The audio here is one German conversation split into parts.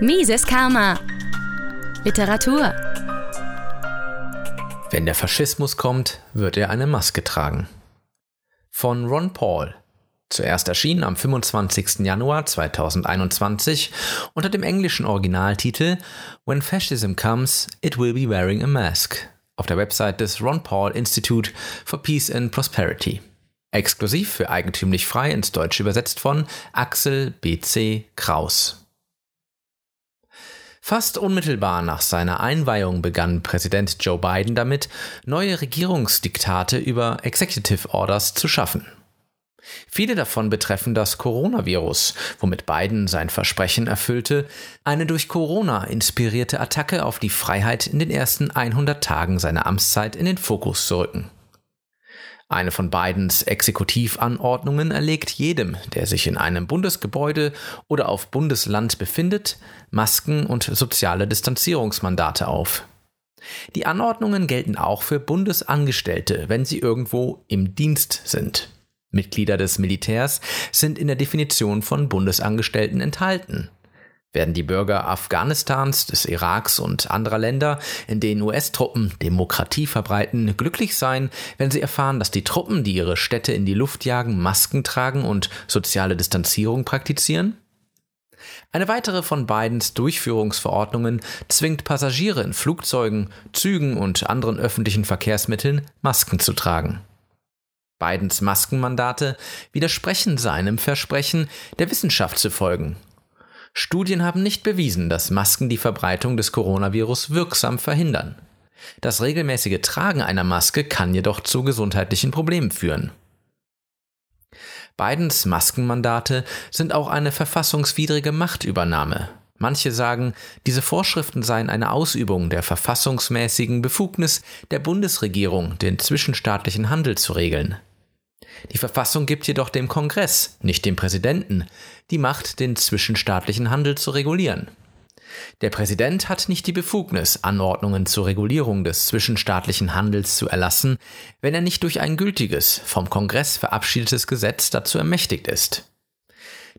Mises Karma. Literatur. Wenn der Faschismus kommt, wird er eine Maske tragen. Von Ron Paul. Zuerst erschienen am 25. Januar 2021 unter dem englischen Originaltitel When Fascism Comes, It Will Be Wearing a Mask auf der Website des Ron Paul Institute for Peace and Prosperity. Exklusiv für eigentümlich frei ins Deutsche übersetzt von Axel B.C. Kraus. Fast unmittelbar nach seiner Einweihung begann Präsident Joe Biden damit, neue Regierungsdiktate über Executive Orders zu schaffen. Viele davon betreffen das Coronavirus, womit Biden sein Versprechen erfüllte, eine durch Corona inspirierte Attacke auf die Freiheit in den ersten 100 Tagen seiner Amtszeit in den Fokus zu rücken. Eine von Bidens Exekutivanordnungen erlegt jedem, der sich in einem Bundesgebäude oder auf Bundesland befindet, Masken und soziale Distanzierungsmandate auf. Die Anordnungen gelten auch für Bundesangestellte, wenn sie irgendwo im Dienst sind. Mitglieder des Militärs sind in der Definition von Bundesangestellten enthalten. Werden die Bürger Afghanistans, des Iraks und anderer Länder, in denen US-Truppen Demokratie verbreiten, glücklich sein, wenn sie erfahren, dass die Truppen, die ihre Städte in die Luft jagen, Masken tragen und soziale Distanzierung praktizieren? Eine weitere von Bidens Durchführungsverordnungen zwingt Passagiere in Flugzeugen, Zügen und anderen öffentlichen Verkehrsmitteln Masken zu tragen. Bidens Maskenmandate widersprechen seinem Versprechen, der Wissenschaft zu folgen Studien haben nicht bewiesen, dass Masken die Verbreitung des Coronavirus wirksam verhindern. Das regelmäßige Tragen einer Maske kann jedoch zu gesundheitlichen Problemen führen. Bidens Maskenmandate sind auch eine verfassungswidrige Machtübernahme. Manche sagen, diese Vorschriften seien eine Ausübung der verfassungsmäßigen Befugnis der Bundesregierung, den zwischenstaatlichen Handel zu regeln. Die Verfassung gibt jedoch dem Kongress, nicht dem Präsidenten, die Macht, den zwischenstaatlichen Handel zu regulieren. Der Präsident hat nicht die Befugnis, Anordnungen zur Regulierung des zwischenstaatlichen Handels zu erlassen, wenn er nicht durch ein gültiges, vom Kongress verabschiedetes Gesetz dazu ermächtigt ist.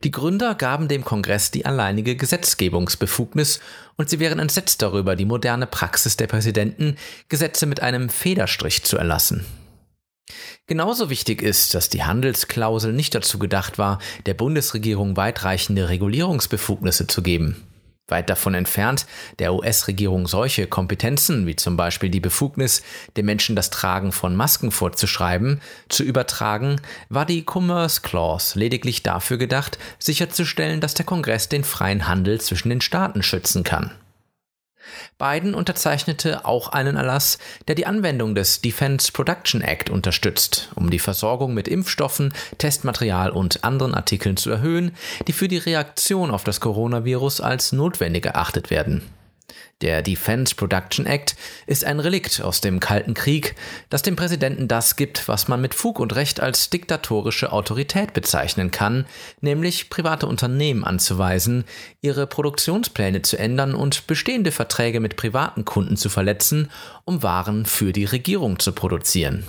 Die Gründer gaben dem Kongress die alleinige Gesetzgebungsbefugnis und sie wären entsetzt darüber, die moderne Praxis der Präsidenten, Gesetze mit einem Federstrich zu erlassen. Genauso wichtig ist, dass die Handelsklausel nicht dazu gedacht war, der Bundesregierung weitreichende Regulierungsbefugnisse zu geben. Weit davon entfernt, der US-Regierung solche Kompetenzen, wie zum Beispiel die Befugnis, den Menschen das Tragen von Masken vorzuschreiben, zu übertragen, war die Commerce Clause lediglich dafür gedacht, sicherzustellen, dass der Kongress den freien Handel zwischen den Staaten schützen kann. Biden unterzeichnete auch einen Erlass, der die Anwendung des Defense Production Act unterstützt, um die Versorgung mit Impfstoffen, Testmaterial und anderen Artikeln zu erhöhen, die für die Reaktion auf das Coronavirus als notwendig erachtet werden. Der Defense Production Act ist ein Relikt aus dem Kalten Krieg, das dem Präsidenten das gibt, was man mit Fug und Recht als diktatorische Autorität bezeichnen kann, nämlich private Unternehmen anzuweisen, ihre Produktionspläne zu ändern und bestehende Verträge mit privaten Kunden zu verletzen, um Waren für die Regierung zu produzieren.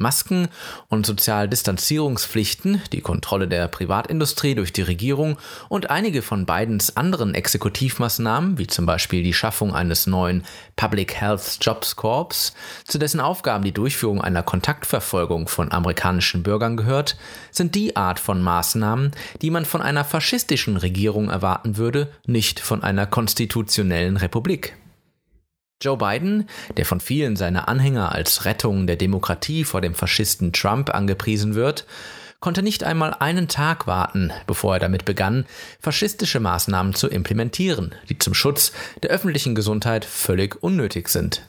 Masken und Sozialdistanzierungspflichten, die Kontrolle der Privatindustrie durch die Regierung und einige von Bidens anderen Exekutivmaßnahmen, wie zum Beispiel die Schaffung eines neuen Public Health Jobs Corps, zu dessen Aufgaben die Durchführung einer Kontaktverfolgung von amerikanischen Bürgern gehört, sind die Art von Maßnahmen, die man von einer faschistischen Regierung erwarten würde, nicht von einer konstitutionellen Republik. Joe Biden, der von vielen seiner Anhänger als Rettung der Demokratie vor dem Faschisten Trump angepriesen wird, konnte nicht einmal einen Tag warten, bevor er damit begann, faschistische Maßnahmen zu implementieren, die zum Schutz der öffentlichen Gesundheit völlig unnötig sind.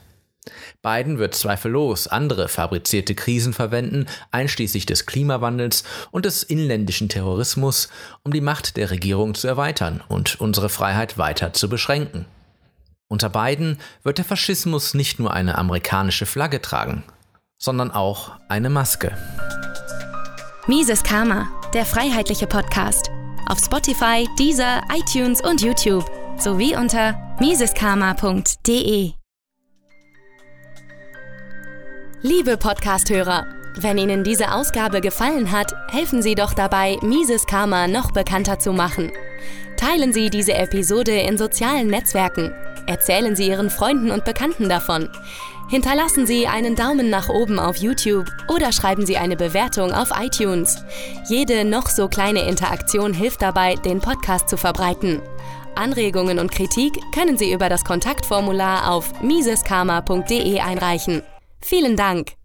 Biden wird zweifellos andere fabrizierte Krisen verwenden, einschließlich des Klimawandels und des inländischen Terrorismus, um die Macht der Regierung zu erweitern und unsere Freiheit weiter zu beschränken. Unter beiden wird der Faschismus nicht nur eine amerikanische Flagge tragen, sondern auch eine Maske. Mises Karma, der freiheitliche Podcast. Auf Spotify, Deezer, iTunes und YouTube sowie unter miseskarma.de. Liebe Podcasthörer! Wenn Ihnen diese Ausgabe gefallen hat, helfen Sie doch dabei, Mises Karma noch bekannter zu machen. Teilen Sie diese Episode in sozialen Netzwerken. Erzählen Sie Ihren Freunden und Bekannten davon. Hinterlassen Sie einen Daumen nach oben auf YouTube oder schreiben Sie eine Bewertung auf iTunes. Jede noch so kleine Interaktion hilft dabei, den Podcast zu verbreiten. Anregungen und Kritik können Sie über das Kontaktformular auf miseskarma.de einreichen. Vielen Dank!